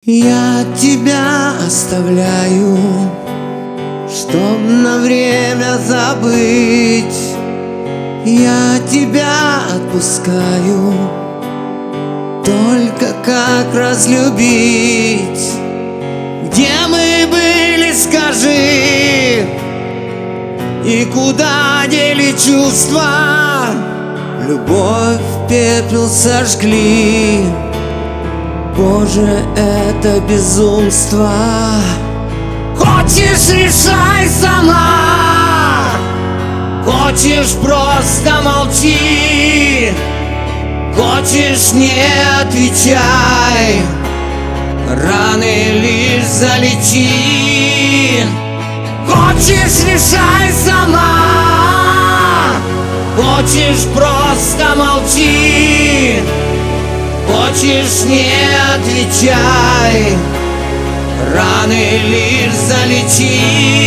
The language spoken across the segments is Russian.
Я тебя оставляю, чтоб на время забыть. Я тебя отпускаю, только как разлюбить. Где мы были, скажи, и куда дели чувства? Любовь пепел сожгли. Боже, это безумство. Хочешь, решай сама. Хочешь, просто молчи. Хочешь, не отвечай. Раны лишь залечи. Хочешь, решай сама. Хочешь, просто молчи Хочешь, не отвечай. Раны лишь залечи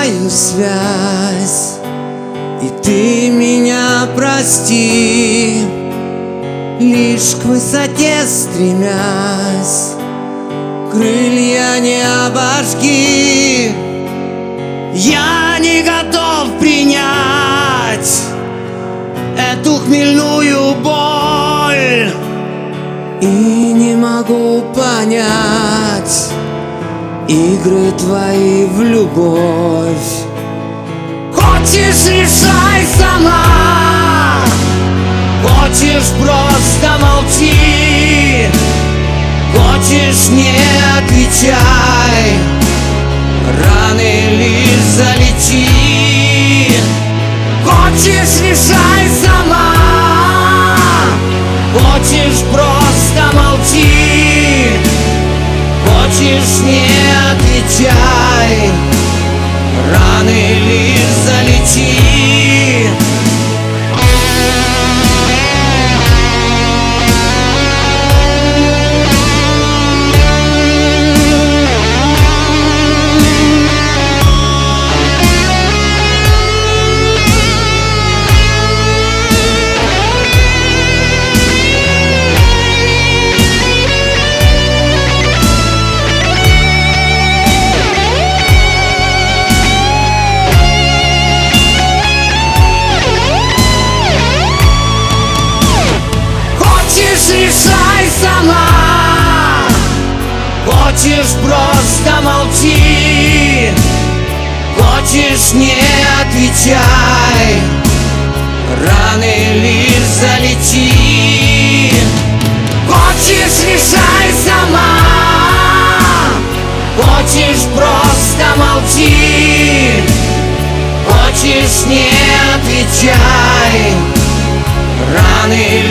разрываю связь. И ты меня прости Лишь к высоте стремясь. Крылья не обожги Я не готов принять Эту хмельную боль. И не могу понять игры твои в любовь. Хочешь, решай сама. Хочешь, просто молчи. Хочешь, не отвечай Хочешь, просто молчи. Хочешь, не отвечай. Раны лишь залечи Хочешь, решай сама. Хочешь, просто молчи. Хочешь, не отвечай. Раны